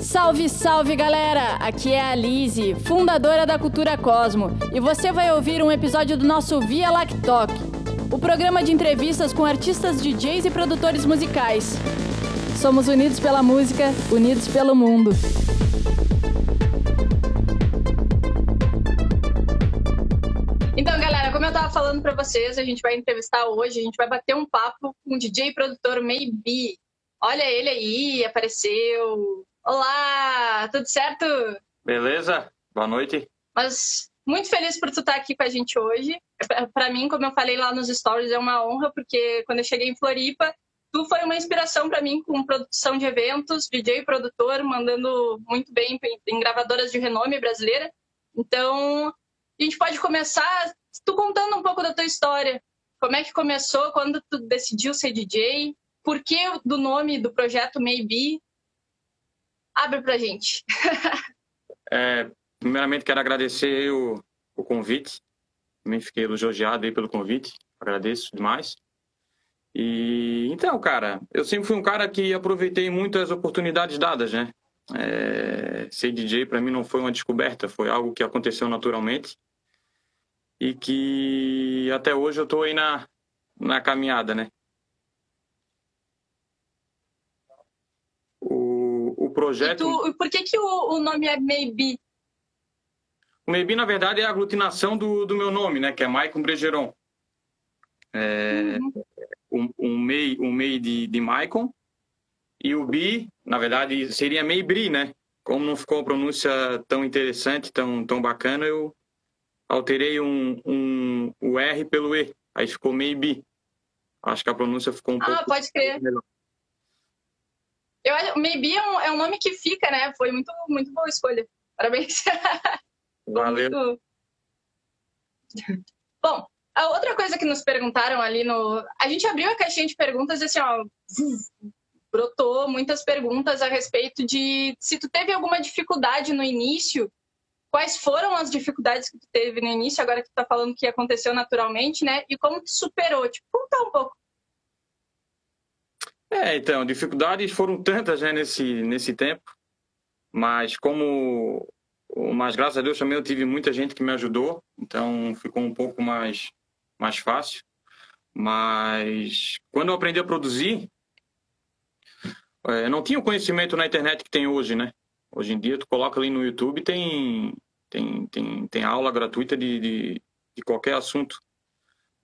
Salve, salve galera! Aqui é a Lise, fundadora da Cultura Cosmo, e você vai ouvir um episódio do nosso Via Lactoc, o programa de entrevistas com artistas, DJs e produtores musicais. Somos unidos pela música, unidos pelo mundo. Então, galera, como eu tava falando para vocês, a gente vai entrevistar hoje, a gente vai bater um papo com o DJ produtor Maybe. Olha ele aí, apareceu. Olá, tudo certo? Beleza? Boa noite. Mas muito feliz por tu estar aqui com a gente hoje. Para mim, como eu falei lá nos stories, é uma honra porque quando eu cheguei em Floripa, tu foi uma inspiração para mim com produção de eventos, DJ e produtor, mandando muito bem em gravadoras de renome brasileira. Então, a gente pode começar tu contando um pouco da tua história. Como é que começou, quando tu decidiu ser DJ, por que do nome do projeto Maybe? Abre pra gente. é, primeiramente, quero agradecer o, o convite. Também fiquei elogiado aí pelo convite. Agradeço demais. E então, cara, eu sempre fui um cara que aproveitei muito as oportunidades dadas, né? É, ser DJ para mim não foi uma descoberta, foi algo que aconteceu naturalmente e que até hoje eu estou aí na, na caminhada, né? O projeto. Tu, por que, que o, o, nome é Maybe? O Maybe, na verdade, é a aglutinação do, do meu nome, né? Que é Maicon Bregeron. É, uhum. um, um MEI, um MEI de, de Maicon. E o Bi, na verdade, seria Meibri, né? Como não ficou uma pronúncia tão interessante, tão, tão bacana, eu alterei um, um, o R pelo E. Aí ficou Maybe. Acho que a pronúncia ficou um ah, pouco. Ah, pode crer. Melhor. Eu, maybe é um, é um nome que fica, né? Foi muito, muito boa escolha. Parabéns. Valeu. Muito... Bom, a outra coisa que nos perguntaram ali no. A gente abriu a caixinha de perguntas e assim, ó. Brotou muitas perguntas a respeito de se tu teve alguma dificuldade no início. Quais foram as dificuldades que tu teve no início, agora que tu tá falando que aconteceu naturalmente, né? E como tu superou? Tipo, conta um pouco. É, então, dificuldades foram tantas né, nesse, nesse tempo, mas como. Mas graças a Deus também eu tive muita gente que me ajudou, então ficou um pouco mais, mais fácil. Mas quando eu aprendi a produzir, é, não tinha o conhecimento na internet que tem hoje, né? Hoje em dia, tu coloca ali no YouTube, tem, tem, tem, tem aula gratuita de, de, de qualquer assunto.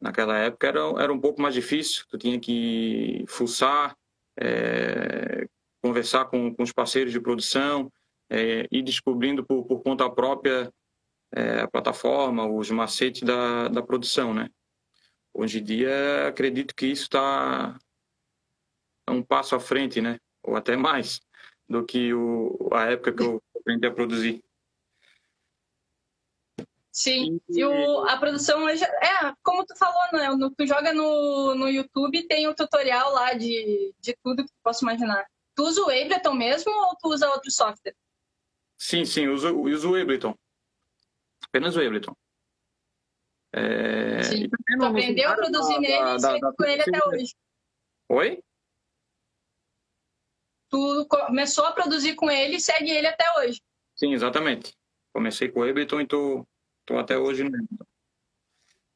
Naquela época era, era um pouco mais difícil, tu tinha que fuçar, é, conversar com, com os parceiros de produção, é, ir descobrindo por, por conta própria é, a plataforma, os macetes da, da produção, né? Hoje em dia, acredito que isso está um passo à frente, né? Ou até mais do que o, a época que eu aprendi a produzir. Sim, e o, a produção hoje. É, como tu falou, né? No, tu joga no, no YouTube, tem o tutorial lá de, de tudo que tu possa imaginar. Tu usa o Ableton mesmo ou tu usa outro software? Sim, sim, uso, uso o Ableton. Apenas o Ableton. É... Sim. Tu aprendeu a produzir da, nele e segue com ele até hoje. Oi? Tu começou a produzir com ele e segue ele até hoje. Sim, exatamente. Comecei com o Ableton e tô, Estou até hoje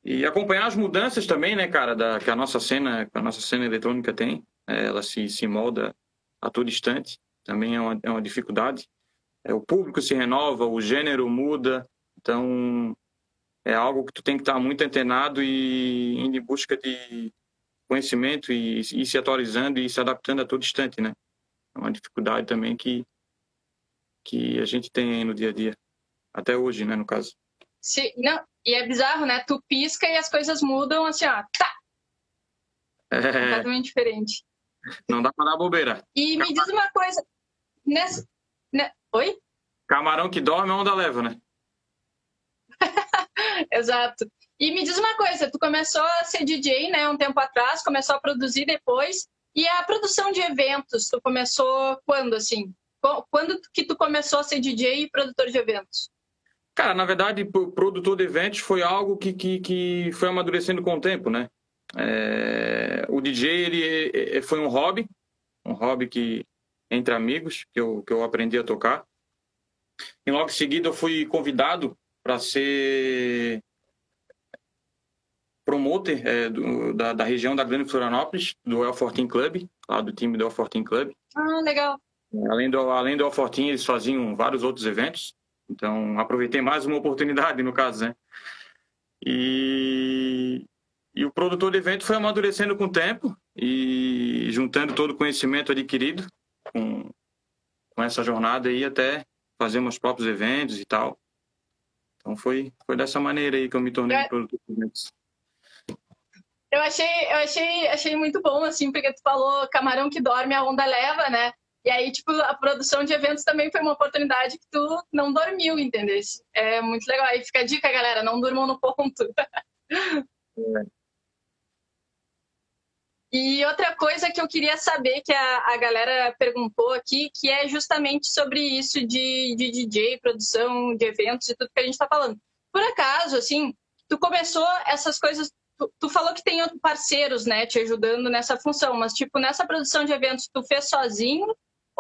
E acompanhar as mudanças também, né, cara, da, que a nossa cena, a nossa cena eletrônica tem. É, ela se, se molda a todo instante. Também é uma, é uma dificuldade. É, o público se renova, o gênero muda. Então, é algo que tu tem que estar muito antenado e indo em busca de conhecimento e, e se atualizando e se adaptando a todo instante, né? É uma dificuldade também que, que a gente tem no dia a dia. Até hoje, né, no caso. Se, não, e é bizarro, né? Tu pisca e as coisas mudam assim, ó. Tá! É... Completamente diferente. Não dá pra dar bobeira. E me diz uma coisa. Nessa... Né? Oi? Camarão que dorme, onda leva, né? Exato. E me diz uma coisa, tu começou a ser DJ, né, um tempo atrás, começou a produzir depois, e a produção de eventos, tu começou quando, assim? Quando que tu começou a ser DJ e produtor de eventos? Cara, na verdade, o produtor de eventos foi algo que, que, que foi amadurecendo com o tempo, né? É, o DJ, ele, foi um hobby, um hobby que, entre amigos que eu, que eu aprendi a tocar. E logo em seguida eu fui convidado para ser promoter é, do, da, da, região da Grande Florianópolis, do El Fortin Club, lá do time do El Fortin Club. Ah, legal. Além do, além do El Fortin, eles faziam vários outros eventos. Então, aproveitei mais uma oportunidade, no caso, né? E, e o produtor de evento foi amadurecendo com o tempo e juntando todo o conhecimento adquirido com, com essa jornada aí até fazer meus próprios eventos e tal. Então foi, foi dessa maneira aí que eu me tornei é... produtor de eventos. Eu achei, eu achei, achei muito bom, assim, porque tu falou camarão que dorme, a onda leva, né? E aí, tipo, a produção de eventos também foi uma oportunidade que tu não dormiu, entendeu? É muito legal. Aí fica a dica, galera, não durmam no ponto. E outra coisa que eu queria saber, que a, a galera perguntou aqui, que é justamente sobre isso de, de DJ, produção de eventos e tudo que a gente está falando. Por acaso, assim, tu começou essas coisas, tu, tu, falou que tem parceiros, né, te ajudando nessa função, mas, tipo, nessa produção de eventos, tu fez sozinho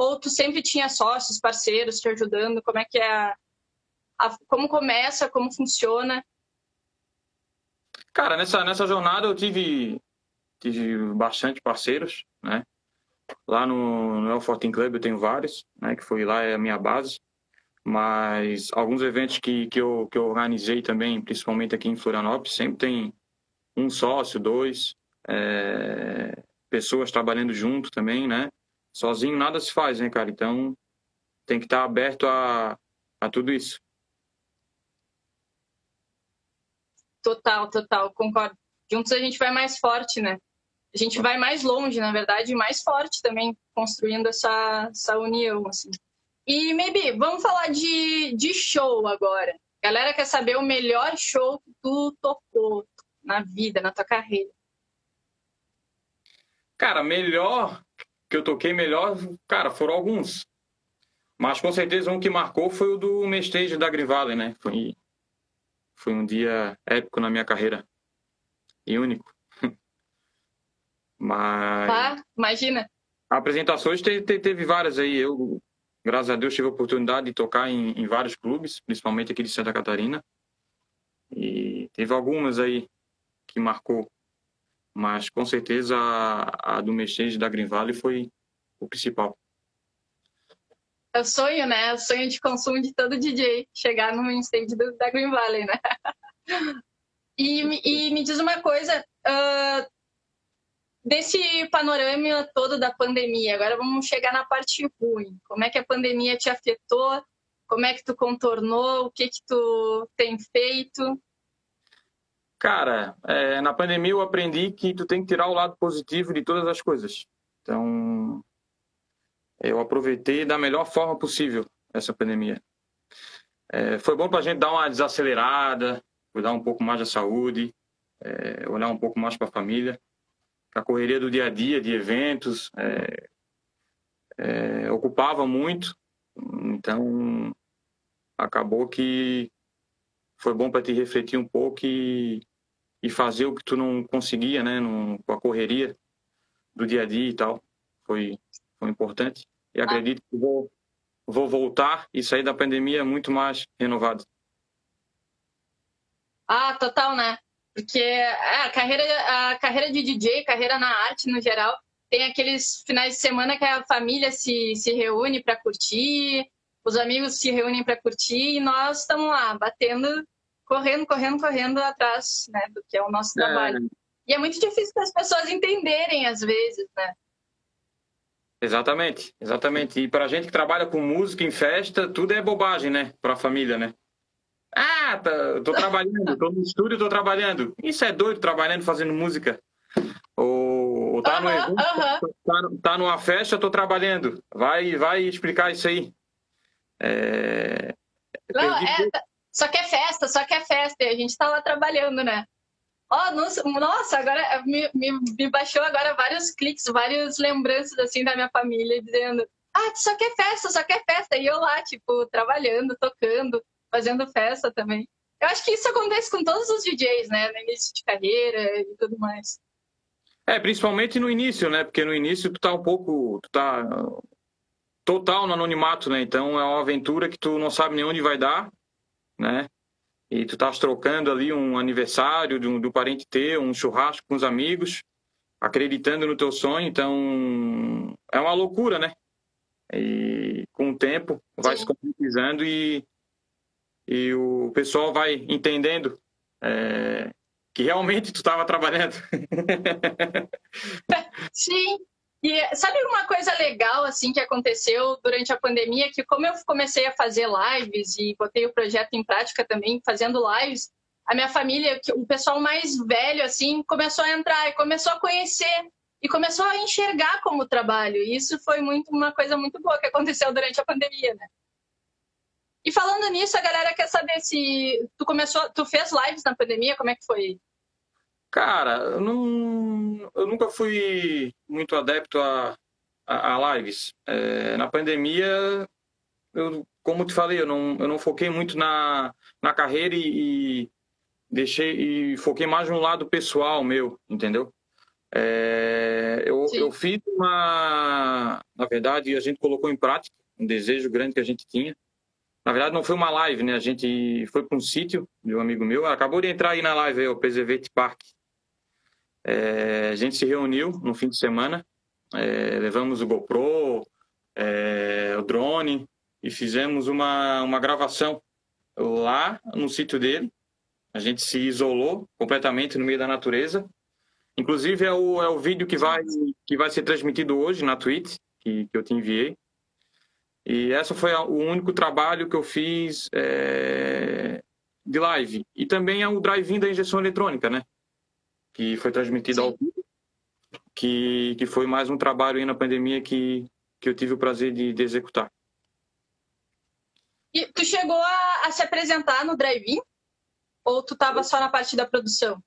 ou tu sempre tinha sócios, parceiros te ajudando? Como é que é a, a como começa, como funciona? Cara, nessa, nessa jornada eu tive tive bastante parceiros, né? Lá no, no El Fortin Club eu tenho vários, né? Que foi lá é a minha base. Mas alguns eventos que, que, eu, que eu organizei também, principalmente aqui em Florianópolis, sempre tem um sócio, dois, é, pessoas trabalhando junto também, né? Sozinho nada se faz, né, cara? Então tem que estar aberto a, a tudo isso. Total, total, concordo. Juntos a gente vai mais forte, né? a gente vai mais longe, na verdade, mais forte também, construindo essa, essa união, assim. E, Maybe, vamos falar de, de show agora. A galera quer saber o melhor show que tu tocou na vida, na tua carreira. Cara, melhor que eu toquei melhor, cara, foram alguns. Mas com certeza um que marcou foi o do Mestage da Grivale, né? Foi, foi um dia épico na minha carreira. E único. Mas. Ah, imagina. Apresentações te, te, teve várias aí. Eu, graças a Deus, tive a oportunidade de tocar em, em, vários clubes, principalmente aqui de Santa Catarina. E teve algumas aí que marcou. Mas com certeza a, a do Mexende da Green Valley foi o principal. É o sonho, né? O sonho de consumo de todo DJ, chegar no stage do, da Green Valley, né? E, e me diz uma coisa, uh, desse panorama todo da pandemia, agora vamos chegar na parte ruim. Como é que a pandemia te afetou? Como é que tu contornou? O que que tu tem feito? Cara, é, na pandemia eu aprendi que tu tem que tirar o lado positivo de todas as coisas. Então, eu aproveitei da melhor forma possível essa pandemia. É, foi bom para a gente dar uma desacelerada, cuidar um pouco mais da saúde, é, olhar um pouco mais para a família a correria do dia a dia, de eventos, é, é, ocupava muito, então acabou que foi bom para te refletir um pouco e, e fazer o que tu não conseguia, né, no, com a correria do dia a dia e tal. Foi, foi importante. E acredito que vou, vou voltar e sair da pandemia muito mais renovado. Ah, total, né? Porque é, a carreira, a carreira de DJ, carreira na arte no geral, tem aqueles finais de semana que a família se, se reúne para curtir, os amigos se reúnem para curtir e nós estamos lá batendo, correndo, correndo, correndo atrás né, do que é o nosso é. trabalho. E é muito difícil para as pessoas entenderem às vezes, né? Exatamente, exatamente. E para a gente que trabalha com música em festa, tudo é bobagem, né? Para a família, né? Ah, tá, tô trabalhando, tô no estúdio, tô trabalhando. Isso é doido, trabalhando, fazendo música. Ou, ou tá, no evento, tá, tá, numa festa, tô trabalhando. Vai, vai explicar isso aí. É... Não, é, só que é festa, só que é festa. E a gente tá lá trabalhando, né? Oh, nossa, agora me, me, me baixou agora vários cliques, várias lembranças assim da minha família dizendo ah, só quer festa, só quer festa. E eu lá, tipo, trabalhando, tocando fazendo festa também. Eu acho que isso acontece com todos os DJs, né? No início de carreira e tudo mais. É, principalmente no início, né? Porque no início tu tá um pouco. Tu tá total no anonimato, né? Então é uma aventura que tu não sabe nem onde vai dar, né? E tu estás trocando ali um aniversário do, do parente teu, um churrasco com os amigos, acreditando no teu sonho. Então é uma loucura, né? E com o tempo vai Sim. se concretizando e, e o pessoal vai entendendo é, que realmente tu estava trabalhando. Sim, e sabe uma coisa legal assim que aconteceu durante a pandemia, que como eu comecei a fazer lives e botei o projeto em prática também, fazendo lives, a minha família, o pessoal mais velho assim, começou a entrar e começou a conhecer e começou a enxergar como trabalho. E isso foi muito uma coisa muito boa que aconteceu durante a pandemia, né? E falando nisso, a galera quer saber se tu começou, tu fez lives na pandemia, como é que foi? Cara, eu, não, eu nunca fui muito adepto a, a, a lives. É, na pandemia, eu, como te falei, eu não, eu não foquei muito na, na carreira e, e deixei e foquei mais no lado pessoal meu, entendeu? É, eu, eu fiz uma, na verdade, a gente colocou em prática um desejo grande que a gente tinha. Na verdade, não foi uma live, né? A gente foi para um sítio de um amigo meu. Acabou de entrar aí na live, aí, o PZV Park. É, a gente se reuniu no fim de semana, é, levamos o GoPro, é, o drone e fizemos uma, uma gravação lá no sítio dele. A gente se isolou completamente no meio da natureza. Inclusive é o, é o vídeo que vai, que vai ser transmitido hoje na Twitch, que, que eu te enviei. E essa foi o único trabalho que eu fiz é, de live. E também é o drive-in da injeção eletrônica, né? Que foi transmitido Sim. ao que, que foi mais um trabalho aí na pandemia que, que eu tive o prazer de, de executar. E tu chegou a, a se apresentar no drive-in? Ou tu estava só na parte da produção?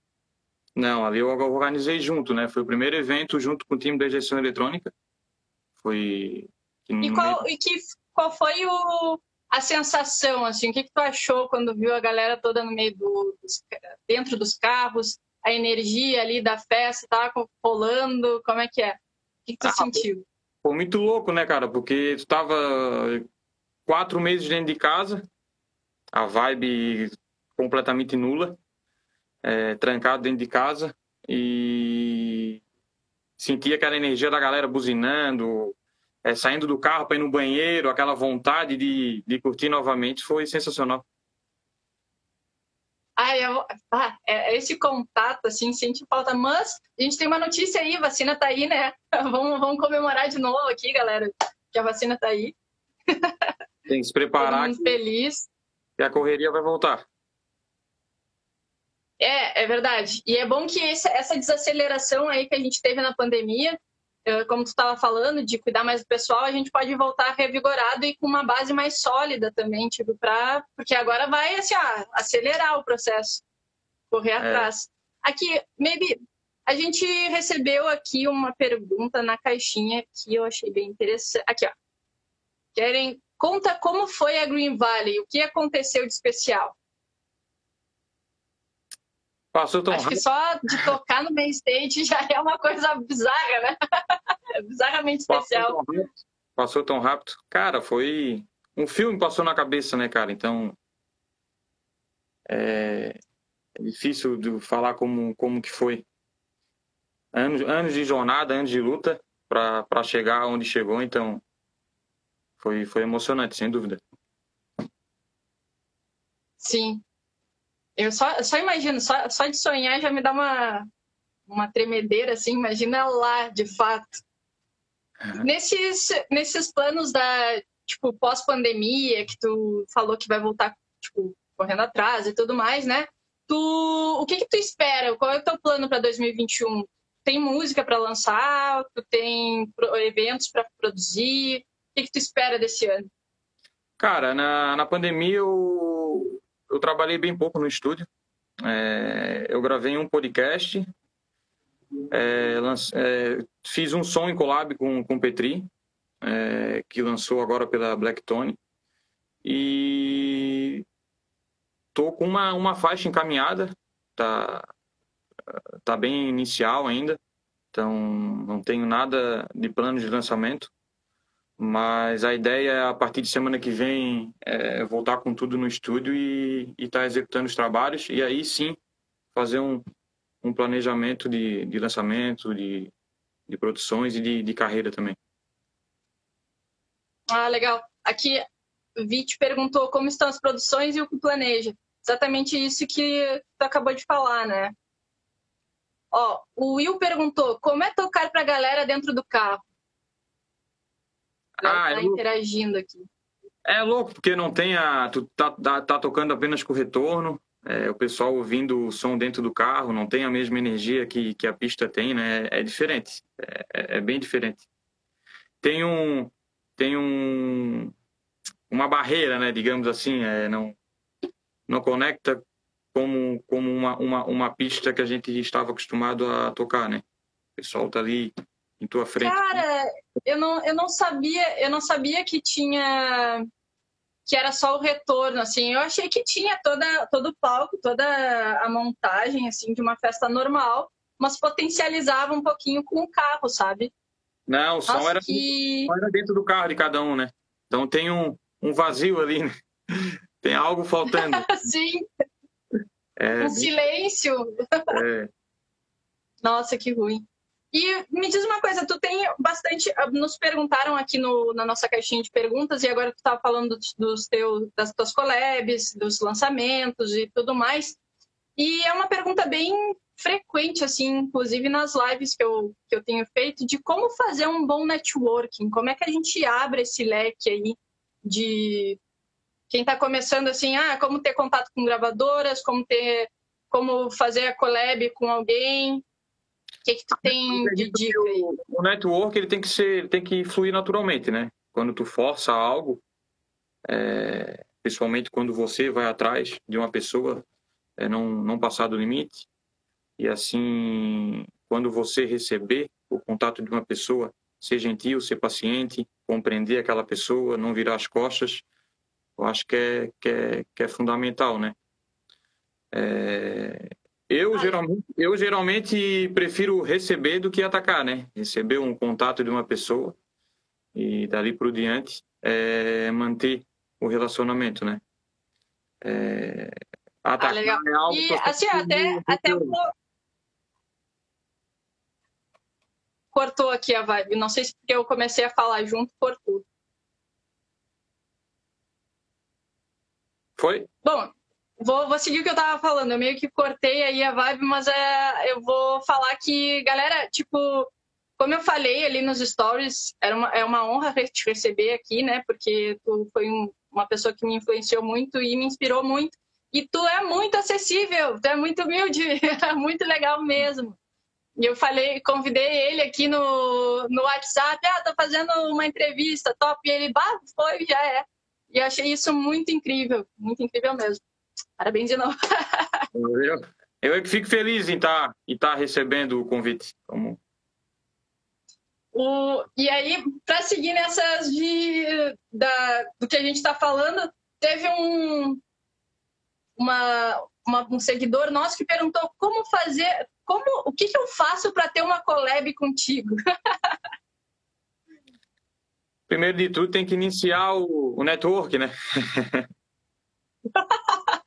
Não, ali eu organizei junto, né? Foi o primeiro evento junto com o time da injeção eletrônica. Foi. E qual, e que, qual foi o, a sensação, assim? O que, que tu achou quando viu a galera toda no meio do, dos, dentro dos carros? A energia ali da festa tava rolando? Como é que é? O que, que tu ah, sentiu? Foi muito louco, né, cara? Porque tu tava quatro meses dentro de casa, a vibe completamente nula, é, trancado dentro de casa e sentia aquela energia da galera buzinando, é, saindo do carro para ir no banheiro, aquela vontade de, de curtir novamente, foi sensacional. Ah, eu, ah, é, esse contato, assim, sente falta. Mas a gente tem uma notícia aí, vacina tá aí, né? Vamos, vamos comemorar de novo aqui, galera, que a vacina tá aí. Tem que se preparar. Todo feliz. E a correria vai voltar. É, é verdade. E é bom que essa desaceleração aí que a gente teve na pandemia como tu estava falando, de cuidar mais do pessoal, a gente pode voltar revigorado e com uma base mais sólida também, tipo, para porque agora vai assim, ó, acelerar o processo, correr é. atrás. Aqui, maybe a gente recebeu aqui uma pergunta na caixinha que eu achei bem interessante. Aqui, ó. Querem conta como foi a Green Valley, o que aconteceu de especial? Passou tão Acho rápido. que só de tocar no main stage já é uma coisa bizarra, né? Bizarramente especial. Passou tão, passou tão rápido. Cara, foi. Um filme passou na cabeça, né, cara? Então. É, é difícil de falar como, como que foi. Anos, anos de jornada, anos de luta para chegar onde chegou, então. Foi, foi emocionante, sem dúvida. Sim, eu só, só imagino, só, só de sonhar já me dá uma, uma tremedeira, assim, imagina lá, de fato. Uhum. Nesses, nesses planos da, tipo, pós-pandemia, que tu falou que vai voltar, tipo, correndo atrás e tudo mais, né? Tu, o que que tu espera? Qual é o teu plano para 2021? Tem música para lançar? Tu tem eventos para produzir? O que que tu espera desse ano? Cara, na, na pandemia eu eu trabalhei bem pouco no estúdio. É, eu gravei um podcast, é, lance, é, fiz um som em collab com, com o Petri, é, que lançou agora pela Blacktone. E tô com uma, uma faixa encaminhada, tá, tá bem inicial ainda, então não tenho nada de plano de lançamento. Mas a ideia é, a partir de semana que vem, é voltar com tudo no estúdio e estar tá executando os trabalhos. E aí sim, fazer um, um planejamento de, de lançamento, de, de produções e de, de carreira também. Ah, legal. Aqui, Vit perguntou como estão as produções e o que planeja. Exatamente isso que tu acabou de falar, né? Ó, o Will perguntou como é tocar pra galera dentro do carro. Ah, tá interagindo aqui. É louco, porque não tem a. Tu tá, tá, tá tocando apenas com retorno, é, o pessoal ouvindo o som dentro do carro, não tem a mesma energia que, que a pista tem, né? É, diferente. É, é, é bem diferente. Tem um. Tem um. Uma barreira, né? Digamos assim, é, não, não conecta como, como uma, uma, uma pista que a gente estava acostumado a tocar, né? O pessoal tá ali em tua frente. Cara, eu não, eu não sabia, eu não sabia que tinha que era só o retorno, assim. Eu achei que tinha toda todo o palco, toda a montagem assim de uma festa normal, mas potencializava um pouquinho com o carro, sabe? Não, o som Nossa, era, que... era dentro do carro de cada um, né? Então tem um, um vazio ali, né? Tem algo faltando. Sim. É, um silêncio. É. Nossa, que ruim. E me diz uma coisa, tu tem bastante. Nos perguntaram aqui no, na nossa caixinha de perguntas, e agora tu estava falando dos, dos teus, das tuas collabs, dos lançamentos e tudo mais. E é uma pergunta bem frequente, assim, inclusive nas lives que eu, que eu tenho feito, de como fazer um bom networking, como é que a gente abre esse leque aí de quem está começando assim, ah, como ter contato com gravadoras, como ter, como fazer a collab com alguém, o que, que tu tem de dica aí? O, network ele tem que ser, tem que fluir naturalmente, né? Quando tu força algo, é, principalmente quando você vai atrás de uma pessoa, é, não, não passar do limite. E assim, quando você receber o contato de uma pessoa, ser gentil, ser paciente, compreender aquela pessoa, não virar as costas, eu acho que é, que é, que é fundamental, né? É, eu geralmente, eu geralmente prefiro receber do que atacar, né? Receber um contato de uma pessoa e dali por diante é, manter o relacionamento, né? É, atacar ah, legal. é algo e, assim, até, até um cortou aqui a vibe. Não sei se porque eu comecei a falar junto, cortou. Foi? Bom, Vou, vou seguir o que eu tava falando. Eu meio que cortei aí a vibe, mas é, eu vou falar que, galera, tipo, como eu falei ali nos stories, era uma, é uma honra te receber aqui, né? Porque tu foi um, uma pessoa que me influenciou muito e me inspirou muito. E tu é muito acessível, tu é muito humilde, é muito legal mesmo. E eu falei, convidei ele aqui no, no WhatsApp, ah, tô fazendo uma entrevista, top. E ele, bah, foi, já é. E eu achei isso muito incrível, muito incrível mesmo. Parabéns de novo. Eu, eu é fico feliz em estar tá, em tá recebendo o convite. Como... O, e aí, para seguir nessas de, da, do que a gente está falando, teve um, uma, uma, um seguidor nosso que perguntou como fazer, como, o que, que eu faço para ter uma collab contigo? Primeiro de tudo, tem que iniciar o, o network, né?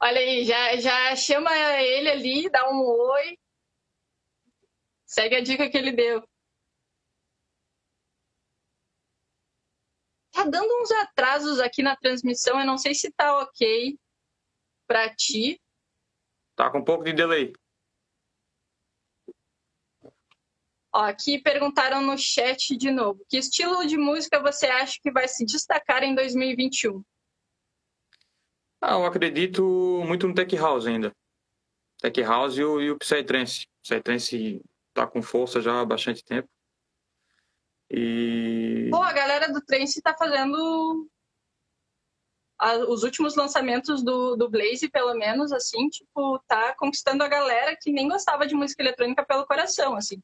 Olha aí, já, já chama ele ali, dá um oi. Segue a dica que ele deu. Tá dando uns atrasos aqui na transmissão, eu não sei se tá ok para ti. Tá com um pouco de delay. Ó, aqui perguntaram no chat de novo. Que estilo de música você acha que vai se destacar em 2021? Ah, eu acredito muito no Tech House ainda. Tech House e o, e o Psytrance. O Psytrance tá com força já há bastante tempo. E... Pô, a galera do Trance tá fazendo os últimos lançamentos do, do Blaze, pelo menos, assim, tipo, tá conquistando a galera que nem gostava de música eletrônica pelo coração, assim.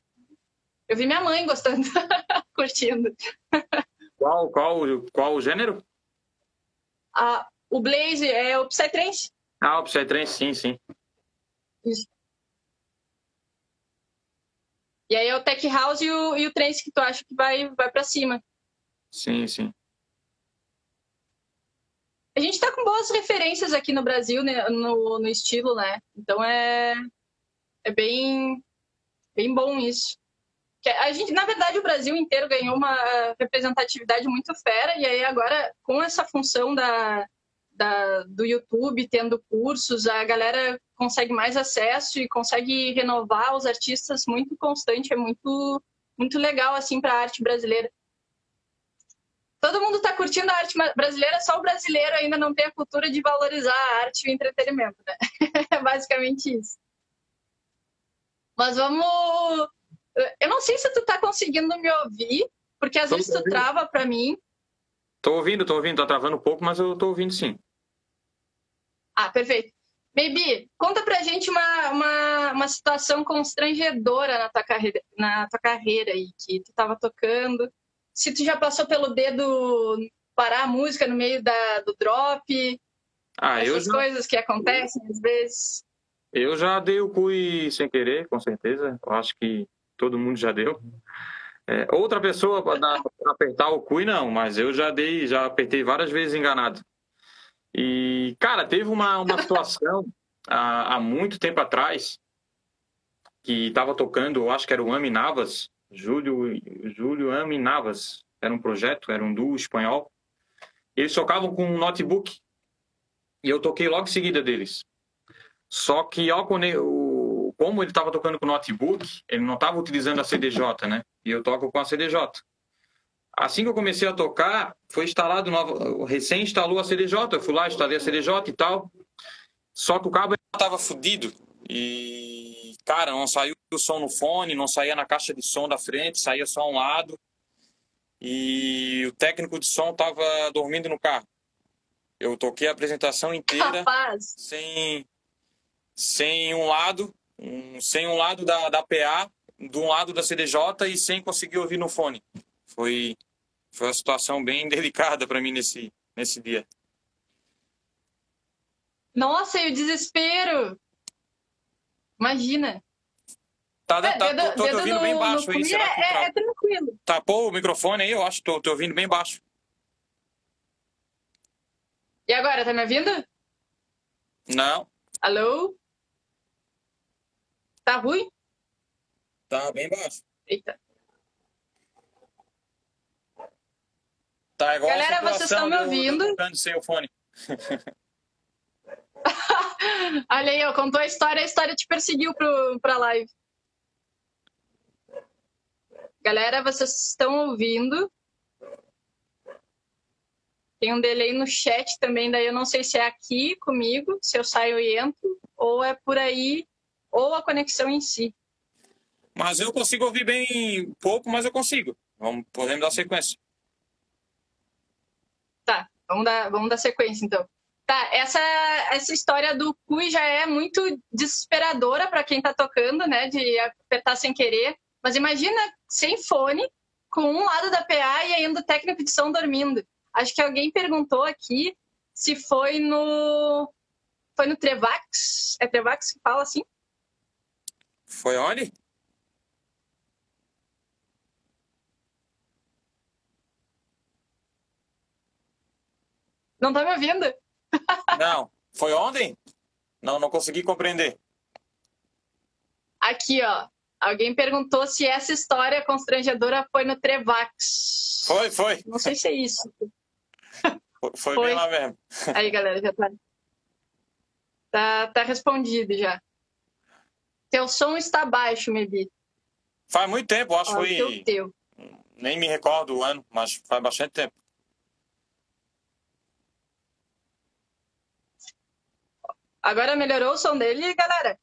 Eu vi minha mãe gostando, curtindo. Qual, qual, qual o gênero? Ah, o Blaze é o Psytrance. Ah, o Psytrance, sim, sim. Isso. E aí é o Tech House e o, e o Trance que tu acha que vai, vai para cima. Sim, sim. A gente está com boas referências aqui no Brasil, né, no, no estilo, né? Então é, é bem, bem bom isso. A gente, na verdade, o Brasil inteiro ganhou uma representatividade muito fera, e aí agora, com essa função da, da, do YouTube tendo cursos, a galera consegue mais acesso e consegue renovar os artistas muito constante, é muito, muito legal assim para a arte brasileira. Todo mundo está curtindo a arte brasileira, só o brasileiro ainda não tem a cultura de valorizar a arte e o entretenimento, né? É basicamente isso. Mas vamos. Eu não sei se tu está conseguindo me ouvir, porque às vezes ouvindo. tu trava para mim. Tô ouvindo, tô ouvindo, tá travando um pouco, mas eu tô ouvindo sim. Ah, perfeito. Baby, conta pra gente uma, uma, uma situação constrangedora na tua carreira, na tua carreira aí, que tu tava tocando se tu já passou pelo dedo parar a música no meio da, do drop, ah, essas já... coisas que acontecem às vezes. Eu já dei o cui sem querer, com certeza. Eu acho que todo mundo já deu. É, outra pessoa para apertar o cui não, mas eu já dei, já apertei várias vezes enganado. E cara, teve uma, uma situação há, há muito tempo atrás que estava tocando, acho que era o Ami Navas, Júlio, Júlio Ami Navas. Era um projeto, era um duo espanhol. Eles tocavam com um notebook. E eu toquei logo em seguida deles. Só que ao, como ele estava tocando com notebook, ele não estava utilizando a CDJ, né? E eu toco com a CDJ. Assim que eu comecei a tocar, foi instalado novo, recém instalou a CDJ, eu fui lá, instalei a CDJ e tal. Só que o cabo estava fudido e cara, não saiu o som no fone, não saía na caixa de som da frente, saía só um lado. E o técnico de som tava dormindo no carro. Eu toquei a apresentação inteira Rapaz. sem sem um lado, um, sem um lado da, da PA, de um lado da CDJ e sem conseguir ouvir no fone. Foi foi uma situação bem delicada para mim nesse nesse dia. Nossa, e o desespero! Imagina. Tá, é, tá, dedo, tô, tô te ouvindo bem baixo aí. Será é, é, é, tranquilo. Tapou o microfone aí, eu acho. Tô, tô ouvindo bem baixo. E agora, tá me ouvindo? Não. Alô? Tá ruim? Tá bem baixo. Eita. Tá igual Galera, vocês estão me ouvindo? sem o fone. Olha aí, ó, contou a história, a história te perseguiu pro, pra live. Galera, vocês estão ouvindo? Tem um delay no chat também, daí eu não sei se é aqui comigo, se eu saio e entro, ou é por aí, ou a conexão em si. Mas eu consigo ouvir bem pouco, mas eu consigo. Vamos, podemos dar sequência. Tá, vamos dar, vamos dar sequência então. Tá, essa, essa história do CUI já é muito desesperadora para quem está tocando, né? De apertar sem querer. Mas imagina sem fone, com um lado da PA e ainda o técnico de som dormindo. Acho que alguém perguntou aqui se foi no. Foi no Trevax? É Trevax que fala assim? Foi onde? Não tá me ouvindo? Não. Foi ontem? Não, não consegui compreender. Aqui, ó. Alguém perguntou se essa história constrangedora foi no Trevax. Foi, foi. Não sei se é isso. Foi, foi, foi. bem lá mesmo. Aí, galera, já tá. Tá, tá respondido já. Teu som está baixo, Mebi. Faz muito tempo, acho que foi. Teu, teu. Nem me recordo o ano, mas faz bastante tempo. Agora melhorou o som dele, galera?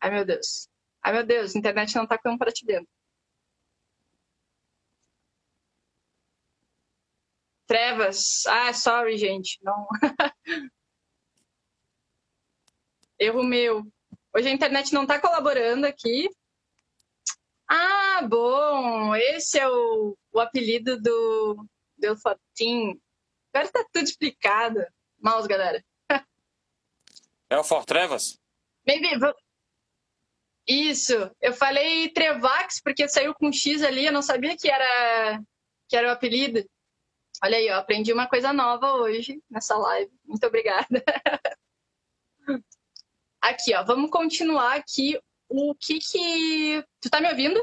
Ai, meu Deus. Ai, meu Deus, a internet não tá com para te dentro. Trevas. Ah, sorry, gente. Não. Erro meu. Hoje a internet não tá colaborando aqui. Ah, bom. Esse é o, o apelido do, do. Agora tá tudo explicado. Mouse, galera. É o Fortrevas? Baby, Isso, eu falei Trevax porque saiu com X ali, eu não sabia que era que era o apelido. Olha aí, aprendi uma coisa nova hoje nessa live. Muito obrigada. Aqui, ó, vamos continuar aqui. O que que tu tá me ouvindo?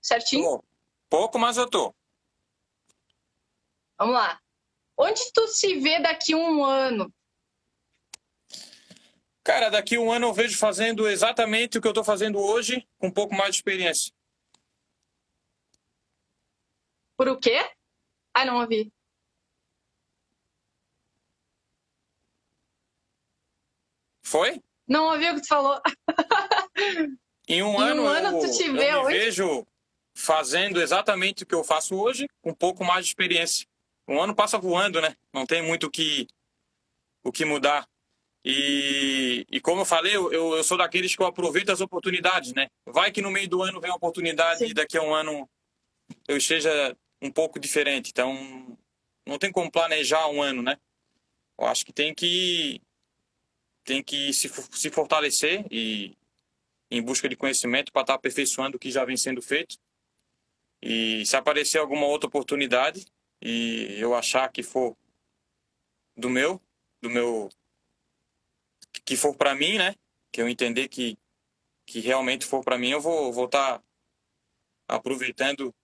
Certinho? Pouco, mas eu tô. Vamos lá. Onde tu se vê daqui um ano? Cara, daqui um ano eu vejo fazendo exatamente o que eu estou fazendo hoje, com um pouco mais de experiência. Por o quê? Ah, não ouvi. Foi? Não ouvi o que tu falou. Em um em ano, um ano eu, tu te eu vê me onde? vejo fazendo exatamente o que eu faço hoje, com um pouco mais de experiência. Um ano passa voando, né? Não tem muito o que, o que mudar. E, e como eu falei, eu, eu sou daqueles que eu aproveito as oportunidades, né? Vai que no meio do ano vem uma oportunidade Sim. e daqui a um ano eu esteja um pouco diferente. Então, não tem como planejar um ano, né? Eu acho que tem que tem que se, se fortalecer e em busca de conhecimento para estar aperfeiçoando o que já vem sendo feito. E se aparecer alguma outra oportunidade e eu achar que for do meu, do meu que for para mim, né? Que eu entender que que realmente for para mim, eu vou vou estar aproveitando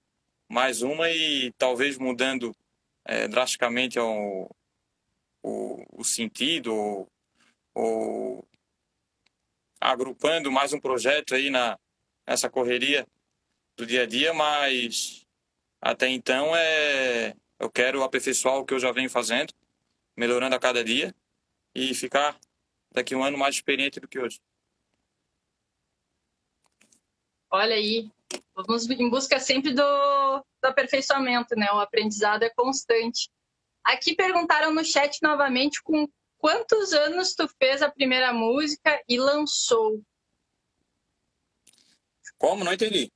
mais uma e talvez mudando eh, drasticamente o, o, o sentido ou, ou agrupando mais um projeto aí na essa correria do dia a dia, mas até então é eu quero aperfeiçoar o que eu já venho fazendo, melhorando a cada dia e ficar daqui a um ano mais experiente do que hoje. Olha aí, vamos em busca sempre do, do aperfeiçoamento, né? O aprendizado é constante. Aqui perguntaram no chat novamente com quantos anos tu fez a primeira música e lançou? Como? Não entendi.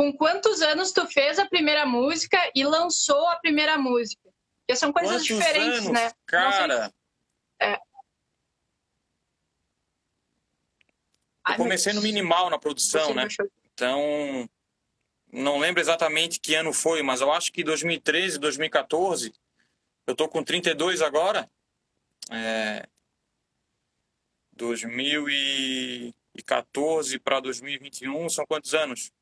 Com quantos anos tu fez a primeira música e lançou a primeira música? Porque são coisas Quantos diferentes, anos? né? Cara, Ai, eu comecei no minimal na produção, né? Então, não lembro exatamente que ano foi, mas eu acho que 2013, 2014. Eu tô com 32 agora. É, 2014 para 2021 são quantos anos?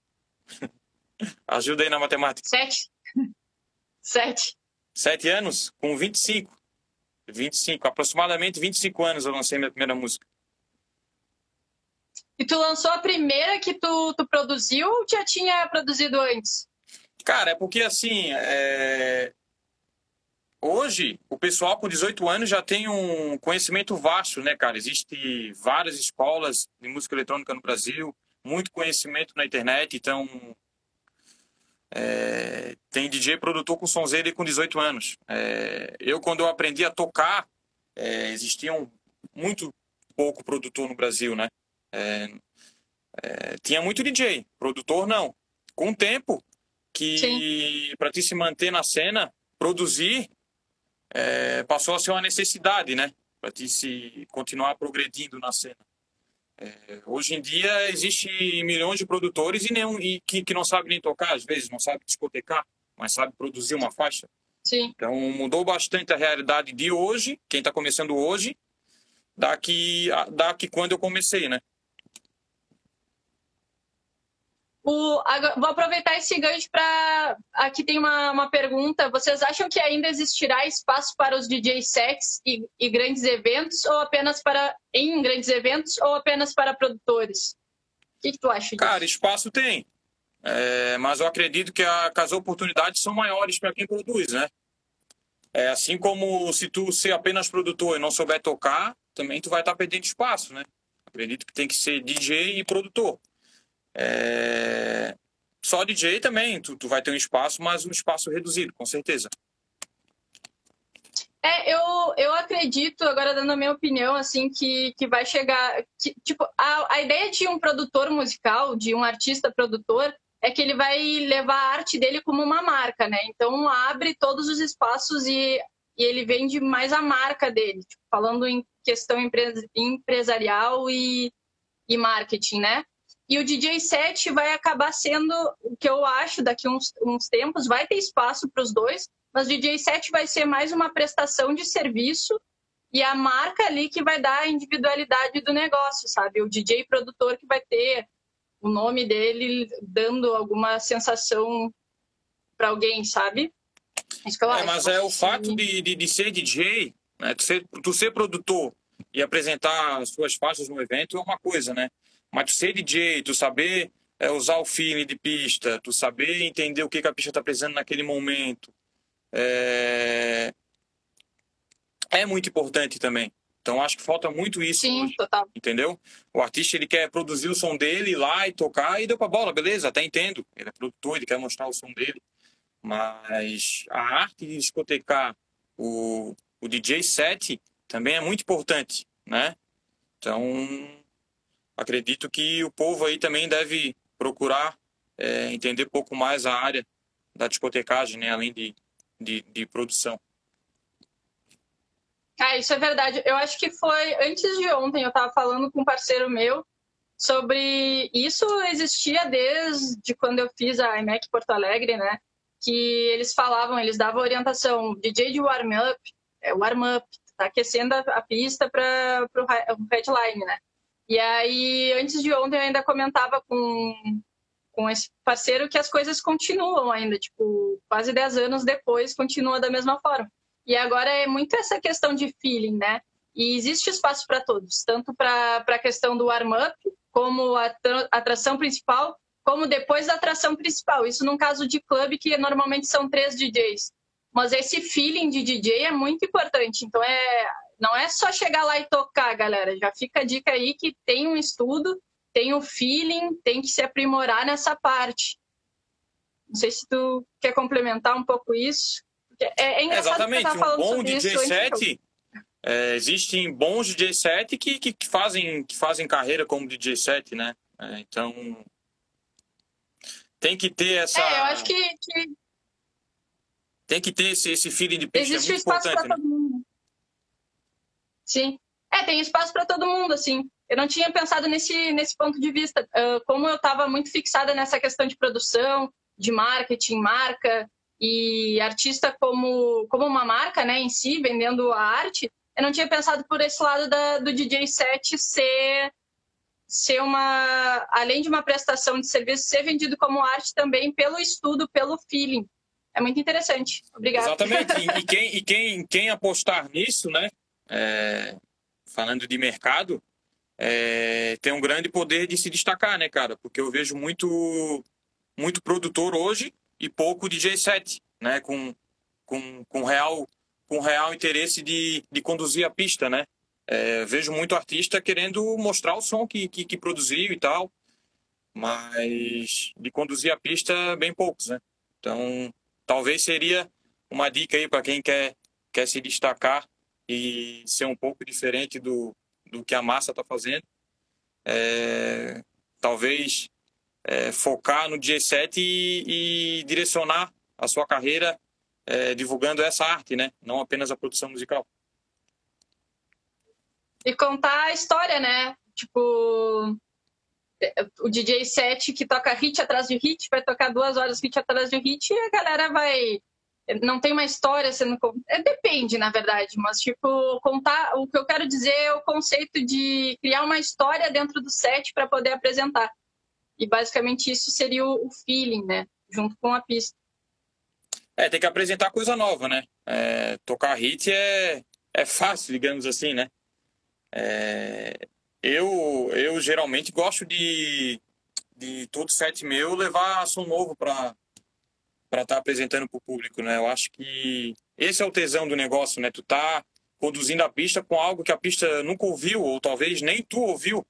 Ajuda aí na matemática. Sete? Sete. Sete anos? Com 25. 25, aproximadamente 25 anos eu lancei minha primeira música. E tu lançou a primeira que tu, tu produziu ou já tinha produzido antes? Cara, é porque assim, é, hoje o pessoal com 18 anos já tem um conhecimento vasto, né, cara? Existem várias escolas de música eletrônica no Brasil, muito conhecimento na internet, então é, tem DJ produtor com sonzeira e com 18 anos. É, eu, quando eu aprendi a tocar, é, existiam muito pouco produtor no Brasil, né? É, é, tinha muito DJ, produtor não. Com o tempo, que para ti se manter na cena, produzir é, passou a ser uma necessidade, né? Para ti se continuar progredindo na cena. É, hoje em dia existe milhões de produtores e nenhum e que, que não sabe nem tocar, às vezes não sabe discotecar, mas sabe produzir uma faixa. Sim. Então mudou bastante a realidade de hoje, quem está começando hoje, daqui daqui quando eu comecei, né? O, agora, vou aproveitar esse gancho para. Aqui tem uma, uma pergunta. Vocês acham que ainda existirá espaço para os DJ sets e, e grandes eventos, ou apenas para. em grandes eventos, ou apenas para produtores? O que, que tu acha disso? Cara, espaço tem. É, mas eu acredito que, a, que as oportunidades são maiores para quem produz, né? É, assim como se tu ser apenas produtor e não souber tocar, também tu vai estar perdendo espaço, né? Acredito que tem que ser DJ e produtor. É, Só DJ também, tu, tu vai ter um espaço, mas um espaço reduzido, com certeza. É, eu, eu acredito, agora dando a minha opinião, assim, que, que vai chegar. que, tipo, a, a ideia de um produtor musical, de um artista produtor, é que ele vai levar a arte dele como uma marca, né? Então abre todos os espaços e, e ele vende mais a marca dele, tipo, falando em questão empre- empresarial e, e marketing, né? E o DJ set vai acabar sendo o que eu acho daqui uns, uns tempos, vai ter espaço para os dois, mas o DJ set vai ser mais uma prestação de serviço e a marca ali que vai dar a individualidade do negócio, sabe? O DJ produtor que vai ter o nome dele dando alguma sensação para alguém, sabe? Isso que eu é, acho. Mas é o fato de, de, de ser DJ, né? Tu ser, tu ser produtor e apresentar as suas faixas no evento é uma coisa, né? Mas tu ser DJ, tu saber é, usar o feeling de pista, tu saber entender o que, que a pista está precisando naquele momento, é... é muito importante também. Então acho que falta muito isso. Sim, hoje, total. Entendeu? O artista ele quer produzir o som dele, ir lá e tocar e deu pra bola, beleza, até entendo. Ele é produtor, ele quer mostrar o som dele. Mas a arte de discotecar o, o DJ set também é muito importante, né? Então acredito que o povo aí também deve procurar é, entender um pouco mais a área da discotecagem, né? Além de, de, de produção. Ah, isso é verdade. Eu acho que foi antes de ontem, eu estava falando com um parceiro meu sobre isso existia desde quando eu fiz a IMEC Porto Alegre, né? Que eles falavam, eles davam orientação, DJ de warm-up, é, warm-up, tá aquecendo a, pista para o headline, né? E aí, antes de ontem, eu ainda comentava com, com esse parceiro que as coisas continuam ainda, tipo, quase 10 anos depois, continua da mesma forma. E agora é muito essa questão de feeling, né? E existe espaço para todos, tanto para a questão do warm-up, como a atração principal, como depois da atração principal. Isso num caso de clube, que normalmente são três DJs. Mas esse feeling de DJ é muito importante. Então, é, não é só chegar lá e tocar, galera. Já fica a dica aí que tem um estudo, tem o um feeling, tem que se aprimorar nessa parte. Não sei se tu quer complementar um pouco isso. É, é Exatamente, um bom DJ set. É, existem bons DJ set que, que, que, fazem, que fazem carreira como DJ set, né? É, então tem que ter essa. É, eu acho que, que... tem que ter esse, esse feeling de pista. É Existe é espaço para né? todo mundo. Sim. É, tem espaço para todo mundo, assim. Eu não tinha pensado nesse, nesse ponto de vista. Uh, como eu estava muito fixada nessa questão de produção, de marketing, marca, e artista como, como uma marca né, em si, vendendo a arte, eu não tinha pensado por esse lado da, do DJ set ser, ser uma, além de uma prestação de serviço, ser vendido como arte também pelo estudo, pelo feeling. É muito interessante. Obrigada. Exatamente. E, quem, e quem, quem apostar nisso, né? É, falando de mercado, é, tem um grande poder de se destacar, né, cara? Porque eu vejo muito, muito produtor hoje e pouco DJ set, né? Com, com, com real com real interesse de, de conduzir a pista, né? É, vejo muito artista querendo mostrar o som que, que, que, produziu e tal, mas de conduzir a pista, bem poucos, né? Então, talvez seria uma dica aí para quem quer, quer se destacar e ser um pouco diferente do, do que a massa está fazendo. É, talvez é, focar no G7 e, e, direcionar a sua carreira é, divulgando essa arte, né? Não apenas a produção musical. E contar a história, né? Tipo, o DJ set que toca hit atrás de hit, vai tocar duas horas hit atrás de hit e a galera vai. Não tem uma história sendo. É, depende, na verdade, mas, tipo, contar. O que eu quero dizer é o conceito de criar uma história dentro do set para poder apresentar. E basicamente isso seria o feeling, né? Junto com a pista. É, tem que apresentar coisa nova, né? É, tocar hit é, é fácil, digamos assim, né? É, eu, eu geralmente gosto de, de todo set meu levar som novo para para estar tá apresentando para o público, né? Eu acho que esse é o tesão do negócio, né? Tu tá conduzindo a pista com algo que a pista nunca ouviu ou talvez nem tu ouviu,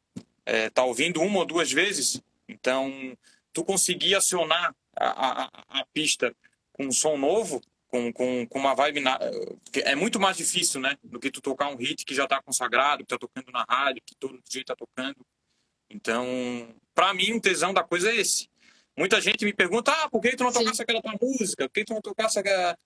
é, tá ouvindo uma ou duas vezes então, tu conseguir acionar a, a, a pista com um som novo, com, com, com uma vibe. Na... É muito mais difícil, né? Do que tu tocar um hit que já está consagrado, que está tocando na rádio, que todo dia está tocando. Então, para mim, o tesão da coisa é esse. Muita gente me pergunta: ah, por que tu não tocasse aquela tua música? Por que tu não tocasse aquela...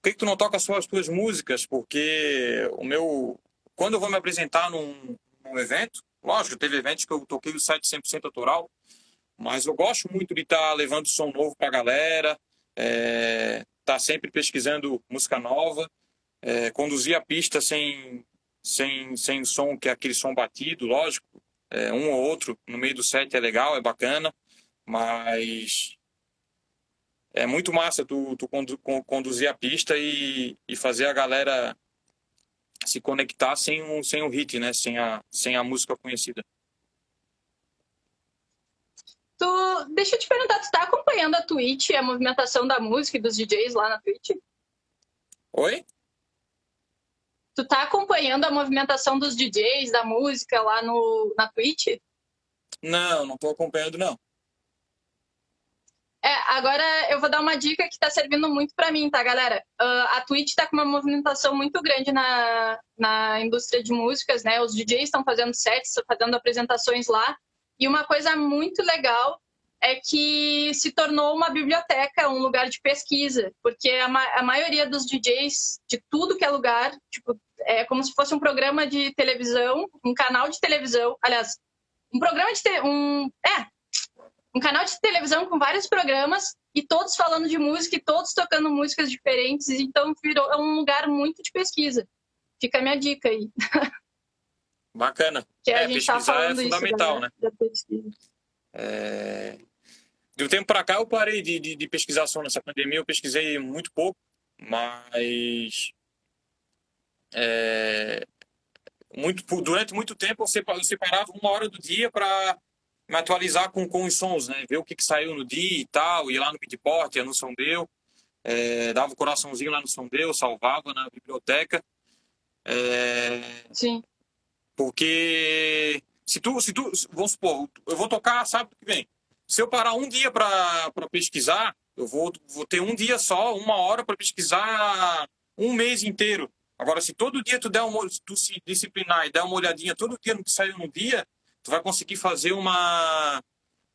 Por que tu não toca só as tuas músicas? Porque o meu. Quando eu vou me apresentar num, num evento, Lógico, teve eventos que eu toquei o set 100% autoral, mas eu gosto muito de estar tá levando som novo para a galera, é, tá sempre pesquisando música nova, é, conduzir a pista sem, sem, sem som, que é aquele som batido, lógico, é, um ou outro no meio do set é legal, é bacana, mas é muito massa tu, tu conduzir a pista e, e fazer a galera se conectar sem um, sem um hit, né? Sem a, sem a música conhecida. Tu, deixa eu te perguntar, tu tá acompanhando a Twitch, a movimentação da música e dos DJs lá na Twitch? Oi? Tu tá acompanhando a movimentação dos DJs, da música lá no, na Twitch? Não, não tô acompanhando, não. É, agora eu vou dar uma dica que está servindo muito para mim, tá, galera? Uh, a Twitch está com uma movimentação muito grande na, na indústria de músicas, né? Os DJs estão fazendo sets, fazendo apresentações lá. E uma coisa muito legal é que se tornou uma biblioteca, um lugar de pesquisa, porque a, ma a maioria dos DJs de tudo que é lugar, tipo, é como se fosse um programa de televisão, um canal de televisão, aliás, um programa de um é um canal de televisão com vários programas e todos falando de música e todos tocando músicas diferentes, então virou um lugar muito de pesquisa. Fica a minha dica aí. Bacana. Que é, a gente pesquisar tá é fundamental, né? É... De um tempo para cá eu parei de, de, de pesquisar só nessa pandemia, eu pesquisei muito pouco, mas é... muito, durante muito tempo eu separava uma hora do dia para me atualizar com, com os sons, né? Ver o que, que saiu no dia e tal, ir lá no Beatport, ia no Som Deu, é, dava o um coraçãozinho lá no Som Deu, salvava na biblioteca. É, Sim. Porque se tu, se tu, vamos supor, eu vou tocar sábado que vem. Se eu parar um dia para pesquisar, eu vou, vou ter um dia só, uma hora para pesquisar um mês inteiro. Agora, se todo dia tu der uma, tu se disciplinar e der uma olhadinha todo dia no que saiu no dia, tu vai conseguir fazer uma,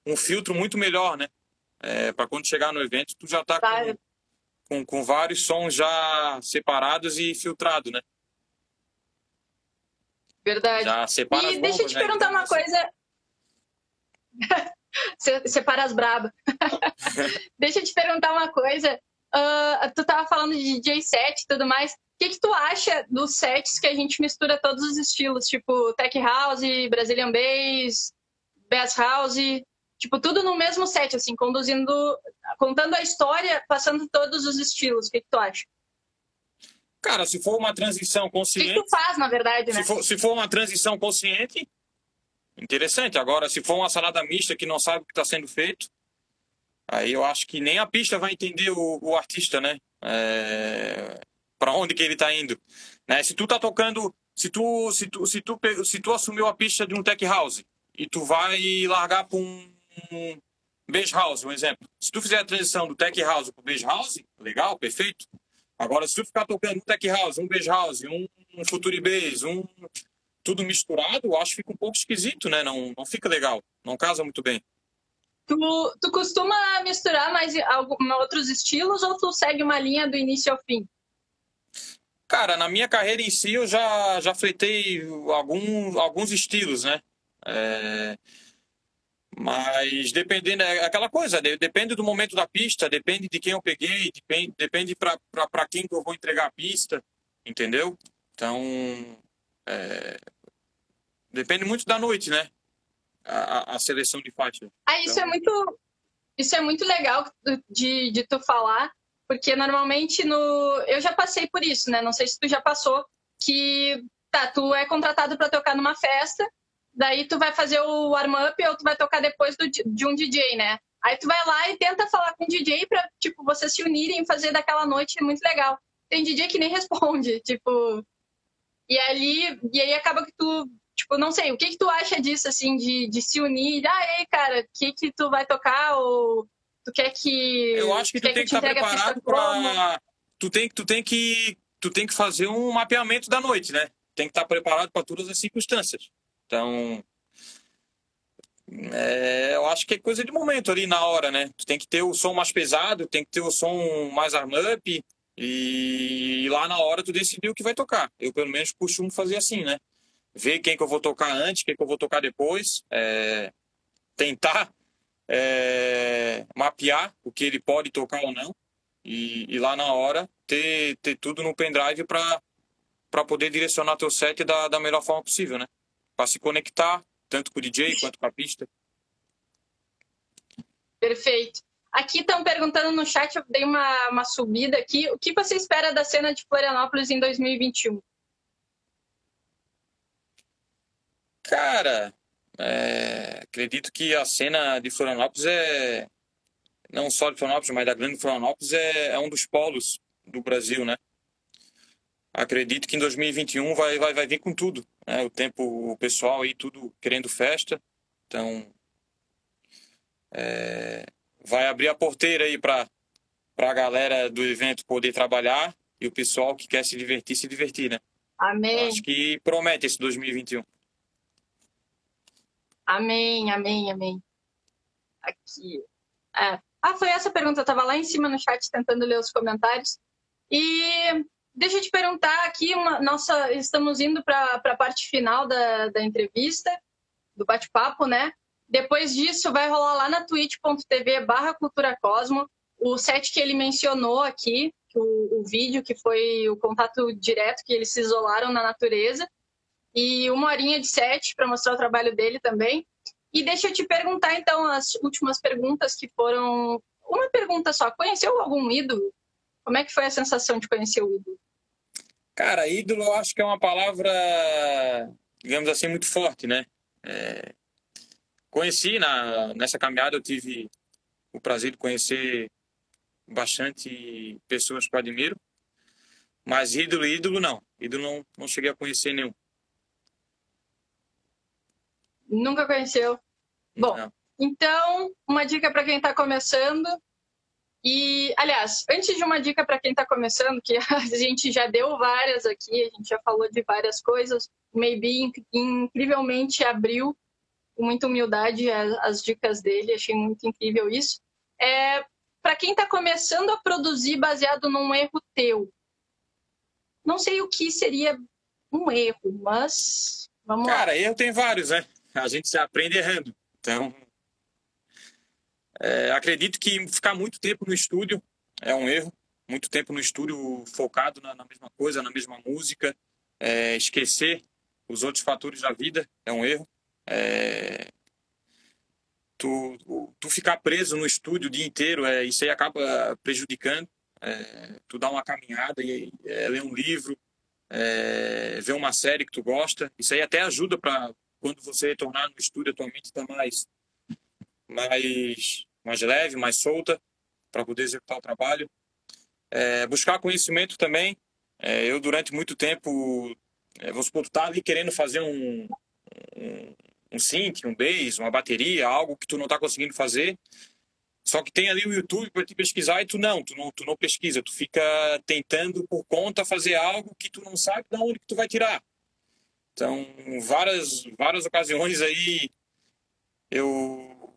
um filtro muito melhor, né? É, para quando chegar no evento, tu já está com, com, com, vários sons já separados e filtrados, né? Verdade. Já separa e deixa eu te né? perguntar uma assim. coisa. Separa as brabas. deixa eu te perguntar uma coisa. Uh, tu tava falando de DJ set e tudo mais que, que tu acha dos sets que a gente mistura todos os estilos, tipo Tech House, Brazilian Bass, Bass House, tipo tudo no mesmo set, assim, conduzindo, contando a história, passando todos os estilos. O que, que tu acha? Cara, se for uma transição consciente. O que, que tu faz, na verdade, né? Se for, se for uma transição consciente, interessante. Agora, se for uma salada mista que não sabe o que está sendo feito, aí eu acho que nem a pista vai entender o, o artista, né? É para onde que ele está indo. Né? Se tu tá tocando, se tu, se tu, se tu, se tu assumiu a pista de um tech house e tu vai largar para um, um house, um exemplo. Se tu fizer a transição do tech house para beige house, legal, perfeito. Agora, se tu ficar tocando um tech house, um beige house, um, um future bass, um tudo misturado, acho que fica um pouco esquisito, né? Não, não fica legal, não casa muito bem. Tu, tu costuma misturar mais algum, outros estilos ou tu segue uma linha do início ao fim? Cara, na minha carreira em si eu já, já fletei algum, alguns estilos, né? É... Mas dependendo, é aquela coisa, depende do momento da pista, depende de quem eu peguei, depende, depende para quem que eu vou entregar a pista, entendeu? Então, é... depende muito da noite, né? A, a seleção de faixa. Ah, isso é então... é muito, isso é muito legal de, de tu falar, porque normalmente no. Eu já passei por isso, né? Não sei se tu já passou, que tá, tu é contratado para tocar numa festa, daí tu vai fazer o warm-up ou tu vai tocar depois do, de um DJ, né? Aí tu vai lá e tenta falar com o DJ pra, tipo, vocês se unirem e fazer daquela noite muito legal. Tem DJ que nem responde, tipo. E ali, e aí acaba que tu, tipo, não sei, o que que tu acha disso, assim, de, de se unir? Ah, ei, cara, o que que tu vai tocar? Ou Tu quer que. Eu acho que tu, tu tem que estar tá preparado para. Tu tem, tu, tem que, tu tem que fazer um mapeamento da noite, né? Tem que estar tá preparado para todas as circunstâncias. Então. É, eu acho que é coisa de momento ali na hora, né? Tu tem que ter o som mais pesado, tem que ter o som mais arm-up. E lá na hora tu decidir o que vai tocar. Eu, pelo menos, costumo fazer assim, né? ver quem que eu vou tocar antes, quem que eu vou tocar depois, é, tentar é, mapear o que ele pode tocar ou não e, e lá na hora ter, ter tudo no pendrive para poder direcionar teu set da, da melhor forma possível, né? Para se conectar tanto com o DJ quanto com a pista. Perfeito. Aqui estão perguntando no chat, eu dei uma, uma subida aqui. O que você espera da cena de Florianópolis em 2021? Cara, é, acredito que a cena de Florianópolis é. Não só de Florianópolis, mas da grande Florianópolis é, é um dos polos do Brasil, né? Acredito que em 2021 vai, vai, vai vir com tudo. Né? O tempo, o pessoal aí, tudo querendo festa. Então, é, vai abrir a porteira aí para a galera do evento poder trabalhar e o pessoal que quer se divertir, se divertir, né? Amém. Acho que promete esse 2021. Amém, amém, amém. Aqui. É. Ah, foi essa pergunta. Eu estava lá em cima no chat tentando ler os comentários. E deixa eu te perguntar aqui, uma, nossa, estamos indo para a parte final da, da entrevista, do bate-papo, né? Depois disso, vai rolar lá na twitch.tv barra Cultura Cosmo o set que ele mencionou aqui, o, o vídeo que foi o contato direto que eles se isolaram na natureza e uma horinha de set para mostrar o trabalho dele também. E deixa eu te perguntar, então, as últimas perguntas que foram. Uma pergunta só: conheceu algum ídolo? Como é que foi a sensação de conhecer o ídolo? Cara, ídolo eu acho que é uma palavra, digamos assim, muito forte, né? É... Conheci na, nessa caminhada, eu tive o prazer de conhecer bastante pessoas que eu admiro, mas ídolo, ídolo não. Ídolo não, não cheguei a conhecer nenhum. Nunca conheceu. Bom, Não. então, uma dica para quem está começando. E, aliás, antes de uma dica para quem está começando, que a gente já deu várias aqui, a gente já falou de várias coisas, o Maybe incrivelmente abriu com muita humildade as, as dicas dele, achei muito incrível isso. É, para quem está começando a produzir baseado num erro teu, não sei o que seria um erro, mas vamos Cara, lá. Cara, erro tem vários, né? A gente se aprende errando. Então, é, acredito que ficar muito tempo no estúdio é um erro. Muito tempo no estúdio focado na, na mesma coisa, na mesma música. É, esquecer os outros fatores da vida é um erro. É, tu, tu ficar preso no estúdio o dia inteiro, é, isso aí acaba prejudicando. É, tu dá uma caminhada e é, ler um livro, é, ver uma série que tu gosta, isso aí até ajuda para quando você retornar no estúdio atualmente está mais, mais, mais leve, mais solta para poder executar o trabalho. É, buscar conhecimento também. É, eu, durante muito tempo, é, vamos supor, tá ali querendo fazer um, um, um synth, um bass, uma bateria, algo que tu não está conseguindo fazer. Só que tem ali o YouTube para te pesquisar e tu não, tu não, tu não pesquisa, tu fica tentando por conta fazer algo que tu não sabe de onde que tu vai tirar. Então, várias, várias ocasiões aí eu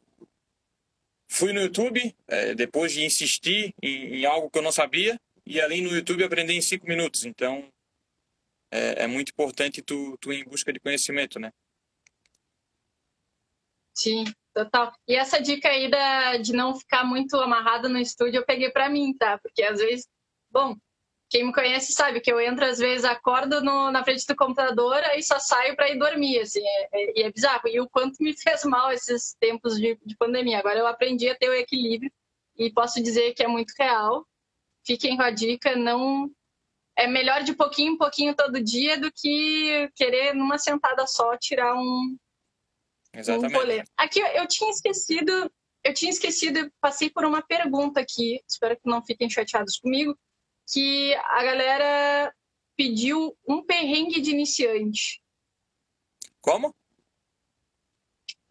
fui no YouTube, é, depois de insistir em, em, algo que eu não sabia, e ali no YouTube aprendi em cinco minutos. Então, é, é, muito importante tu, tu ir em busca de conhecimento, né? Sim, total. E essa dica aí da, de não ficar muito amarrado no estúdio, eu peguei para mim, tá? Porque às vezes, bom, quem me conhece sabe que eu entro, às vezes, acordo no, na frente do computador e só saio para ir dormir, assim, é, é, e é bizarro. E o quanto me fez mal esses tempos de, de pandemia. Agora eu aprendi a ter o equilíbrio e posso dizer que é muito real. Fiquem com a dica, não... É melhor de pouquinho em pouquinho todo dia do que querer, numa sentada só, tirar um, Exatamente. um rolê. Aqui eu tinha esquecido, eu tinha esquecido, passei por uma pergunta aqui, espero que não fiquem chateados comigo, que a galera pediu um perrengue de iniciante. Como?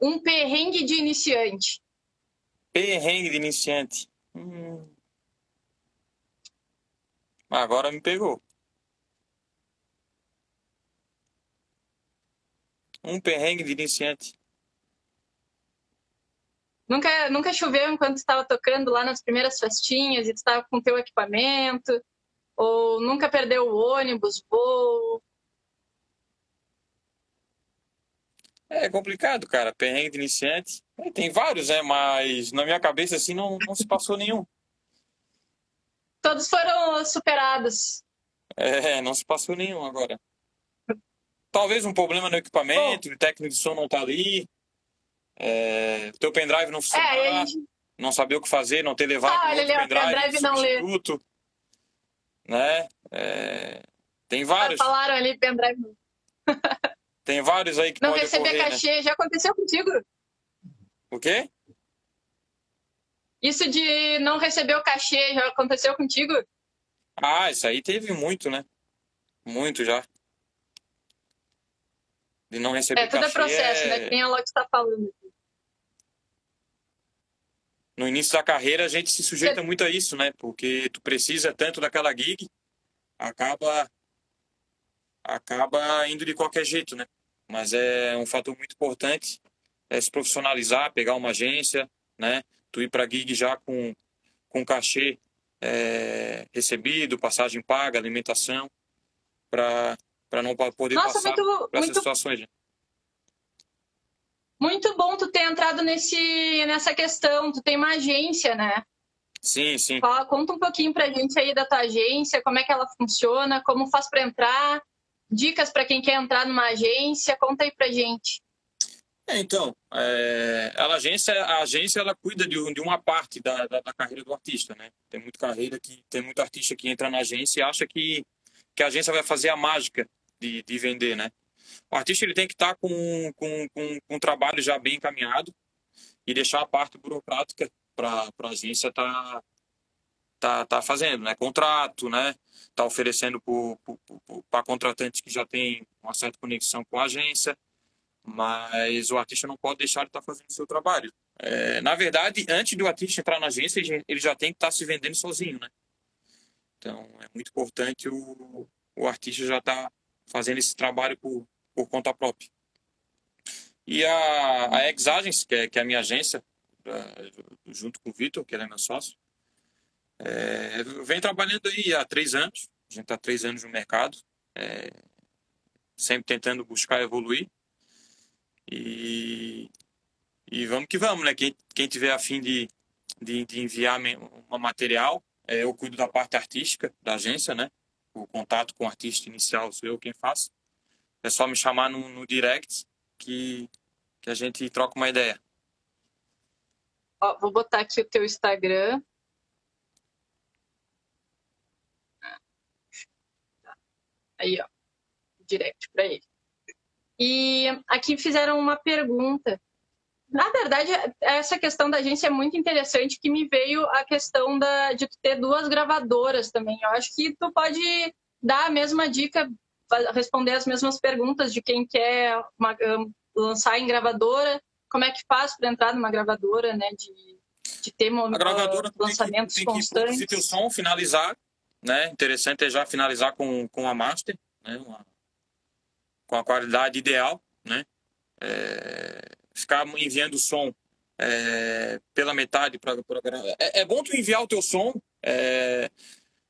Um perrengue de iniciante. Perrengue de iniciante. Hum. Agora me pegou. Um perrengue de iniciante. Nunca, nunca choveu enquanto estava tocando lá nas primeiras festinhas e tu estava com teu equipamento? Ou nunca perdeu o ônibus, voo? É complicado, cara. Perrengue de iniciante. É, tem vários, né? Mas na minha cabeça, assim, não, não se passou nenhum. Todos foram superados. É, não se passou nenhum agora. Talvez um problema no equipamento, o técnico de som não tá ali. É, teu pendrive não funcionar, é, gente... não saber o que fazer, não ter levado ah, outro pendrive, pendrive não lê. Né? É, tem vários. Falaram ali pendrive. tem vários aí que Não receber ocorrer, né? cachê, né? já aconteceu contigo? O quê? Isso de não receber o cachê já aconteceu contigo? Ah, isso aí teve muito, né? Muito já. De não receber é, tudo cachê. É, processo, é... né? Quem a Lotte está falando. No início da carreira, a gente se sujeita muito a isso, né? Porque tu precisa tanto daquela gig, acaba acaba indo de qualquer jeito, né? Mas é um fator muito importante é se profissionalizar, pegar uma agência, né? Tu ir para gig já com com cachê é, recebido, passagem paga, alimentação, para para não poder Nossa, passar muito, muito, situações. Né? Muito bom tu ter entrado nesse nessa questão. Tu tem uma agência, né? Sim, sim. Fala, conta um pouquinho pra gente aí da tua agência, como é que ela funciona, como faz para entrar, dicas para quem quer entrar numa agência, conta aí pra gente. É, então, é, a agência, a agência ela cuida de, de uma parte da, da, da, carreira do artista, né? Tem muita carreira que tem muito artista que entra na agência e acha que, que a agência vai fazer a mágica de, de vender, né? O artista ele tem que estar tá com, com, com, com um trabalho já bem encaminhado e deixar a parte burocrática para a agência estar tá, tá, tá fazendo, né? Contrato, né? Tá oferecendo para contratantes que já tem uma certa conexão com a agência mas o artista não pode deixar de estar fazendo o seu trabalho. É, na verdade, antes do artista entrar na agência, ele já tem que estar se vendendo sozinho, né? Então, é muito importante o, o artista já estar fazendo esse trabalho por, por conta própria. E a, a Exagens, que é, que é a minha agência, junto com o Vitor, que ele é meu sócio, é, vem trabalhando aí há três anos. A gente está três anos no mercado, é, sempre tentando buscar evoluir. E, e vamos que vamos, né? Quem, quem tiver afim de, de, de enviar um material, é, eu cuido da parte artística da agência, né? O contato com o artista inicial sou eu quem faço. É só me chamar no, no direct que, que a gente troca uma ideia. Ó, vou botar aqui o teu Instagram. Aí, ó. Direct para ele. E aqui fizeram uma pergunta. Na verdade, essa questão da agência é muito interessante, que me veio a questão da, de ter duas gravadoras também. Eu acho que tu pode dar a mesma dica, responder as mesmas perguntas de quem quer uma, lançar em gravadora, como é que faz para entrar numa gravadora, né? De, de ter a gravadora lançamentos tem que, tem constantes. Se teu som finalizar, né? Interessante é já finalizar com, com a master, né? Uma com a qualidade ideal, né? É, ficar enviando som é, pela metade para é, é bom tu enviar o teu som é,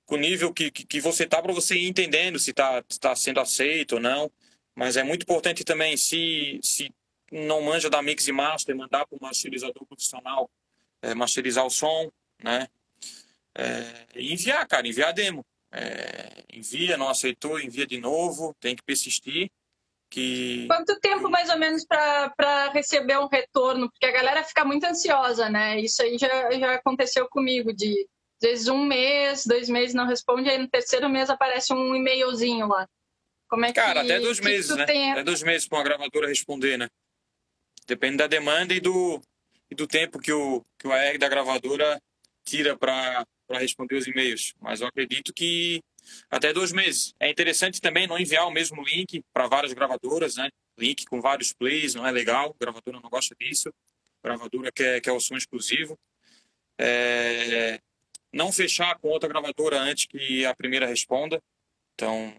com o nível que, que, que você tá para você ir entendendo se está tá sendo aceito ou não. Mas é muito importante também se se não manja da mix e master, mandar para um masterizador profissional é, masterizar o som, né? É, enviar, cara, enviar demo. É, envia, não aceitou, envia de novo, tem que persistir que... Quanto tempo mais ou menos para receber um retorno? Porque a galera fica muito ansiosa, né? Isso aí já, já aconteceu comigo, de às vezes um mês, dois meses não responde, aí no terceiro mês aparece um e-mailzinho lá. Como é Cara, que, até dois meses, né? Tem... Até dois meses para uma gravadora responder, né? Depende da demanda e do, e do tempo que o, que o AR da gravadora tira para responder os e-mails. Mas eu acredito que até dois meses. É interessante também não enviar o mesmo link para várias gravadoras, né? Link com vários plays, não é legal, a gravadora não gosta disso, a gravadora quer, quer o som exclusivo. É... Não fechar com outra gravadora antes que a primeira responda. Então,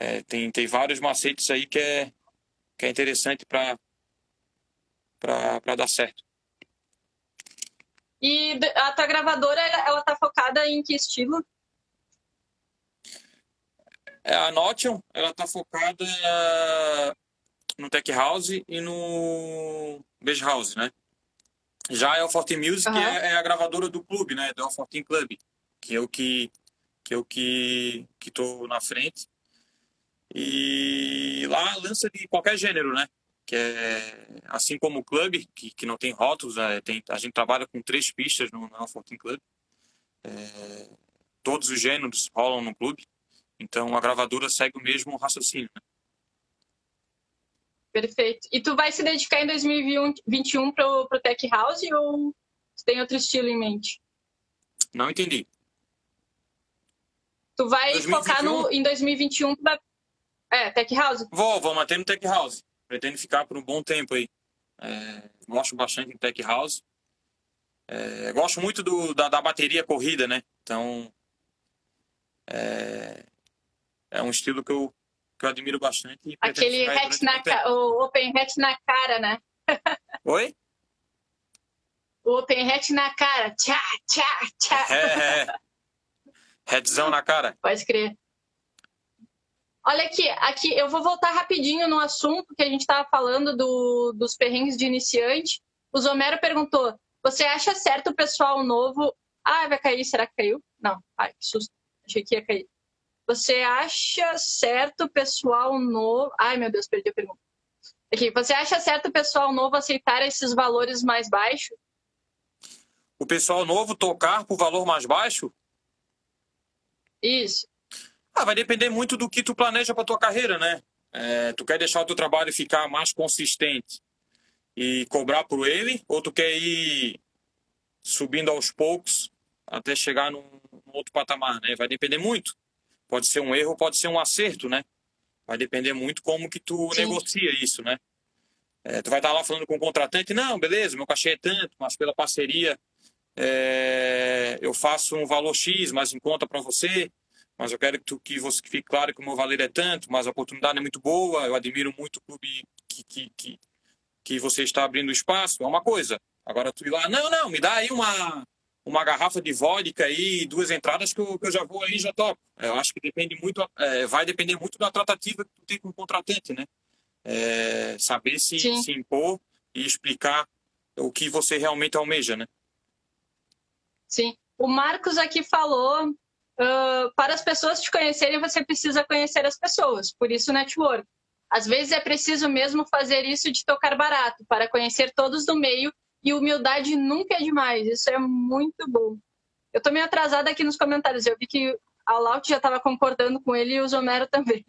é, tem, tem vários macetes aí que é, que é interessante para dar certo. E a tua gravadora, ela tá focada em que estilo? É, a Notion, ela está focada no Tech House e no Beige House, né? Já a Fortin Music uhum. é, é, a gravadora do clube, né? Do Fortin Club, que é o que que eu que que tô na frente. E lá lança de qualquer gênero, né? Que é assim como o clube, que, que não tem rótulos, é, tem, a gente trabalha com três pistas no, no Club. É, todos os gêneros rolam no clube. Então a gravadora segue o mesmo raciocínio. Né? Perfeito. E tu vai se dedicar em 2021 para o Tech House ou tem outro estilo em mente? Não entendi. Tu vai 2021? focar no, em 2021 pra... É, Tech House? Vou, vou manter no Tech House. Pretendo ficar por um bom tempo aí. É, gosto bastante de Tech House. É, gosto muito do, da, da, bateria corrida, né? Então, é, é um estilo que eu, que eu admiro bastante. Aquele hatch na ca... o Open Hat na cara, né? Oi? O Open Hat na cara. Tchá, tchá, tchá. É, é. Headzão na cara. Pode crer. Olha aqui, aqui eu vou voltar rapidinho no assunto que a gente estava falando do, dos perrengues de iniciante. O Zomero perguntou: você acha certo o pessoal novo. Ah, vai cair, será que caiu? Não, ai, que susto. Achei que ia cair. Você acha certo o pessoal novo. Ai, meu Deus, perdi a pergunta. Aqui, você acha certo o pessoal novo aceitar esses valores mais baixos? O pessoal novo tocar por valor mais baixo? Isso. Ah, vai depender muito do que tu planeja para tua carreira, né? É, tu quer deixar o teu trabalho ficar mais consistente e cobrar por ele, ou tu quer ir subindo aos poucos até chegar num outro patamar, né? Vai depender muito. Pode ser um erro, pode ser um acerto, né? Vai depender muito como que tu Sim. negocia isso, né? É, tu vai estar lá falando com o contratante, não, beleza, meu cachê é tanto, mas pela parceria é, eu faço um valor X, mas em conta para você, mas eu quero que, tu, que você que fique claro que o meu valor é tanto, mas a oportunidade é muito boa, eu admiro muito o clube que, que, que, que você está abrindo espaço, é uma coisa. Agora tu ir lá, não, não, me dá aí uma, uma garrafa de vodka aí, duas entradas que eu, que eu já vou aí já topo. É, eu acho que depende muito, é, vai depender muito da tratativa que tu tem com o contratante, né? É, saber se, se impor e explicar o que você realmente almeja, né? Sim. O Marcos aqui falou, uh, para as pessoas te conhecerem, você precisa conhecer as pessoas, por isso network. Às vezes é preciso mesmo fazer isso de tocar barato, para conhecer todos do meio e humildade nunca é demais, isso é muito bom. Eu tô meio atrasada aqui nos comentários, eu vi que a Laut já estava concordando com ele e o Zomero também.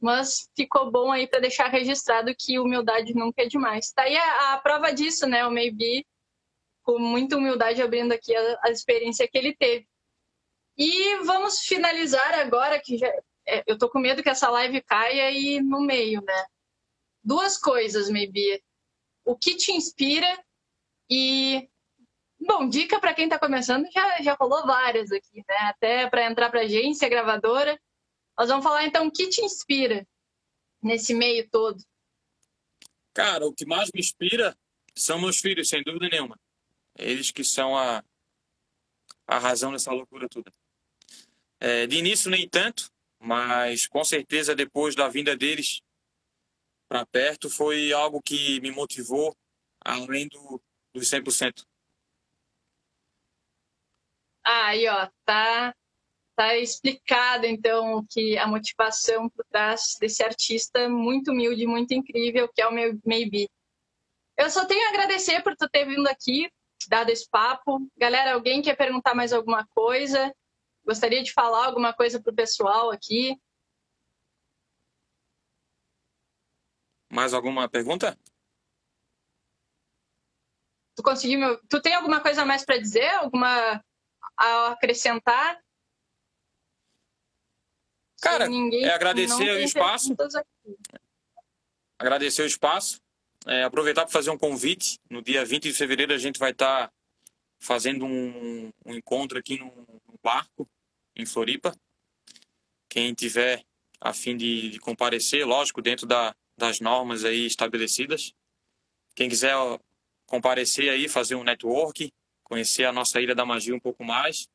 Mas ficou bom aí para deixar registrado que humildade nunca é demais. Tá aí a, a, prova disso, né? O Maybe, com muita humildade, abrindo aqui a, a experiência que ele teve. E vamos finalizar agora, que já, é, eu tô com medo que essa live caia e no meio, né? Duas coisas, Maybe. O que te inspira e, bom, dica para quem está começando, já, já rolou várias aqui, né? Até para entrar para agência gravadora. Nós vamos falar então o que te inspira nesse meio todo. Cara, o que mais me inspira são meus filhos, sem dúvida nenhuma. Eles que são a, a razão dessa loucura toda. É, de início, nem tanto, mas com certeza depois da vinda deles para perto foi algo que me motivou, além do, dos 100%. Aí, ó, tá, tá explicado, então, que a motivação por trás desse artista muito humilde, muito incrível, que é o meu Maybe. Eu só tenho a agradecer por tu ter vindo aqui, dado esse papo. Galera, alguém quer perguntar mais alguma coisa? Gostaria de falar alguma coisa pro pessoal aqui? Mais alguma pergunta? Tu conseguiu meu... Tu tem alguma coisa a mais para dizer? Alguma a acrescentar? Cara, ninguém, é agradecer o espaço. Agradecer o espaço. É, aproveitar para fazer um convite. No dia 20 de fevereiro a gente vai estar tá fazendo um, um, encontro aqui no, no, barco, em Floripa. Quem tiver a fim de, de comparecer, lógico, dentro da, das normas aí estabelecidas. Quem quiser comparecer aí, fazer um network, conhecer a nossa Ilha da Magia um pouco mais.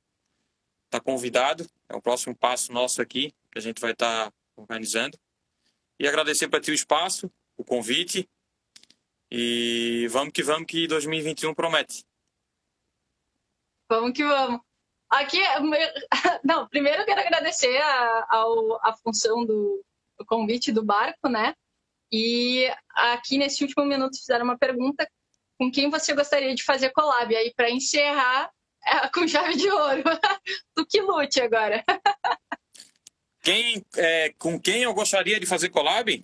Está convidado, é o próximo passo nosso aqui, que a gente vai estar tá organizando. E agradecer para ti o espaço, o convite. E vamos que vamos, que 2021 promete. Vamos que vamos. Aqui, não, primeiro eu quero agradecer a, a, a função do, convite do barco, né? E aqui nesse último minuto fizeram uma pergunta: com quem você gostaria de fazer collab? E aí, para encerrar, é, com chave de ouro. tu que lute agora. Quem, é, com quem eu gostaria de fazer collab?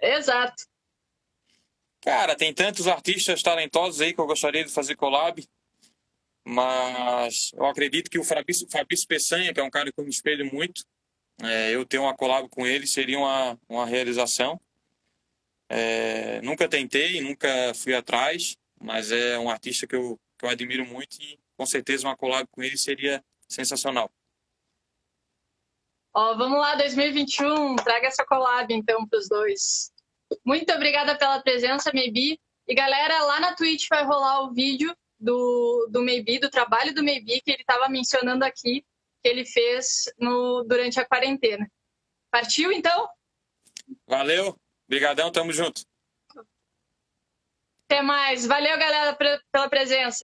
Exato. Cara, tem tantos artistas talentosos aí que eu gostaria de fazer collab. Mas eu acredito que o Fabrício, Fabrício Peçanha, que é um cara que eu me espelho muito, é, eu ter uma collab com ele seria uma, uma realização. É, nunca tentei, nunca fui atrás, mas é um artista que eu, que eu admiro muito e com certeza uma collab com ele seria sensacional. Ó, vamos lá, 2021, traga essa collab então para os dois. Muito obrigada pela presença, Maybe. E galera, lá na Twitch vai rolar o vídeo do, do Maybe, do trabalho do Maybe, que ele estava mencionando aqui, que ele fez no, durante a quarentena. Partiu, então? Valeu, brigadão, tamo junto. Até mais. Valeu, galera, pela presença.